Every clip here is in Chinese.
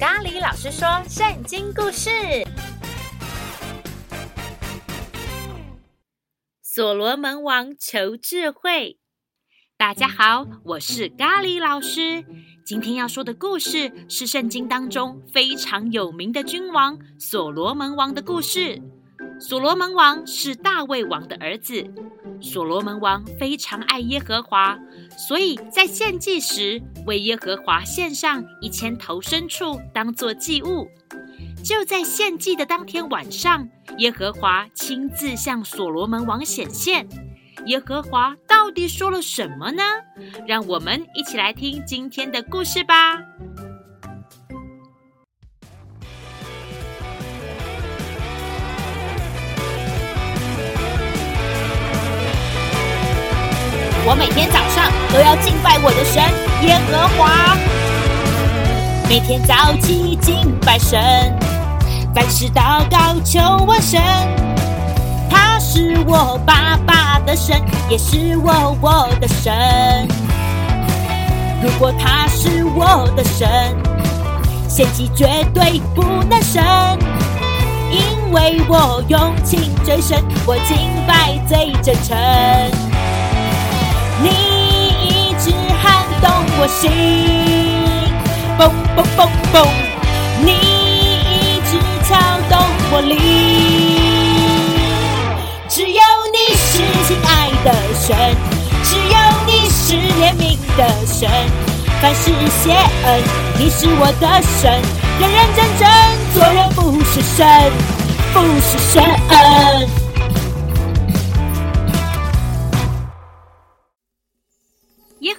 咖喱老师说圣经故事：所罗门王求智慧。大家好，我是咖喱老师。今天要说的故事是圣经当中非常有名的君王所罗门王的故事。所罗门王是大卫王的儿子。所罗门王非常爱耶和华，所以在献祭时为耶和华献上一千头牲畜当做祭物。就在献祭的当天晚上，耶和华亲自向所罗门王显现。耶和华到底说了什么呢？让我们一起来听今天的故事吧。我每天早上都要敬拜我的神耶和华，每天早起敬拜神，凡事祷告求我神，他是我爸爸的神，也是我我的神。如果他是我的神，献祭绝对不能剩，因为我用情最深，我敬拜最真诚。你一直撼动我心，嘣嘣嘣嘣！你一直敲动我灵，只有你是亲爱的神，只有你是怜悯的神。凡事谢恩，你是我的神，认认真真做人不是神，不是神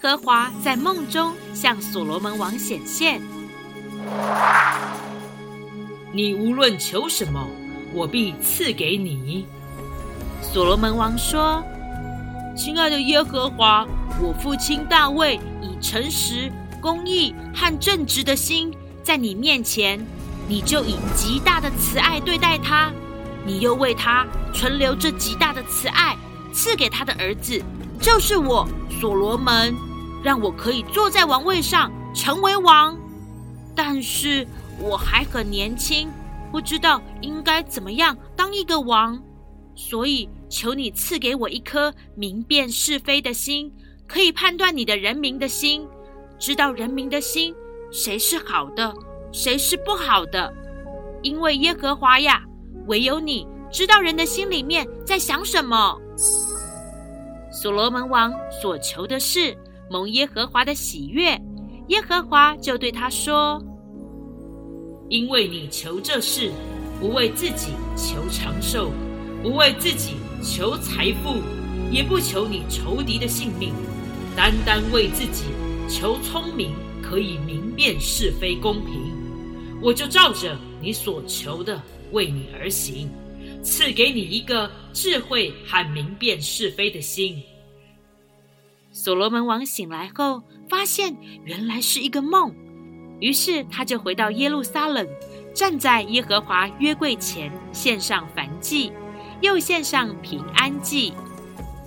和华在梦中向所罗门王显现。你无论求什么，我必赐给你。所罗门王说：“亲爱的耶和华，我父亲大卫以诚实、公义和正直的心在你面前，你就以极大的慈爱对待他。你又为他存留这极大的慈爱，赐给他的儿子。”就是我所罗门，让我可以坐在王位上成为王，但是我还很年轻，不知道应该怎么样当一个王，所以求你赐给我一颗明辨是非的心，可以判断你的人民的心，知道人民的心谁是好的，谁是不好的，因为耶和华呀，唯有你知道人的心里面在想什么。所罗门王所求的是蒙耶和华的喜悦，耶和华就对他说：“因为你求这事，不为自己求长寿，不为自己求财富，也不求你仇敌的性命，单单为自己求聪明，可以明辨是非公平，我就照着你所求的为你而行。”赐给你一个智慧和明辨是非的心。所罗门王醒来后，发现原来是一个梦，于是他就回到耶路撒冷，站在耶和华约柜前，献上燔祭，又献上平安祭。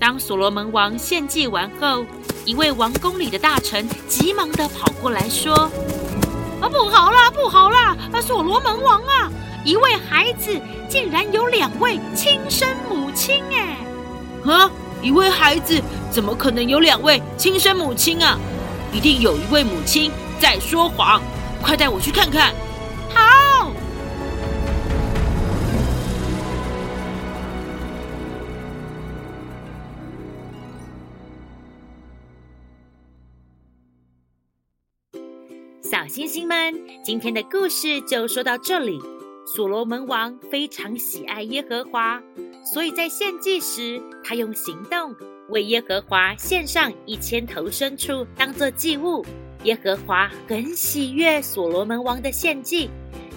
当所罗门王献祭完后，一位王宫里的大臣急忙地跑过来说：“啊，不好啦，不好啦！啊，所罗门王啊！”一位孩子竟然有两位亲生母亲哎！啊，一位孩子怎么可能有两位亲生母亲啊？一定有一位母亲在说谎！快带我去看看。好。小星星们，今天的故事就说到这里。所罗门王非常喜爱耶和华，所以在献祭时，他用行动为耶和华献上一千头牲畜当做祭物。耶和华很喜悦所罗门王的献祭，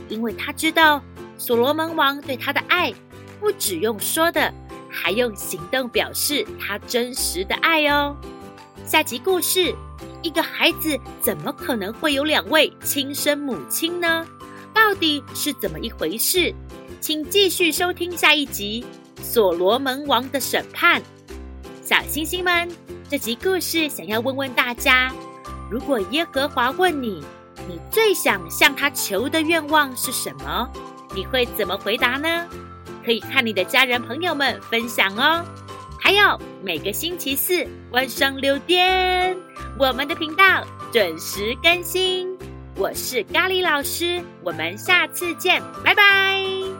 因为他知道所罗门王对他的爱不只用说的，还用行动表示他真实的爱哦。下集故事：一个孩子怎么可能会有两位亲生母亲呢？到底是怎么一回事？请继续收听下一集《所罗门王的审判》。小星星们，这集故事想要问问大家：如果耶和华问你，你最想向他求的愿望是什么？你会怎么回答呢？可以看你的家人朋友们分享哦。还有每个星期四晚上六点，我们的频道准时更新。我是咖喱老师，我们下次见，拜拜。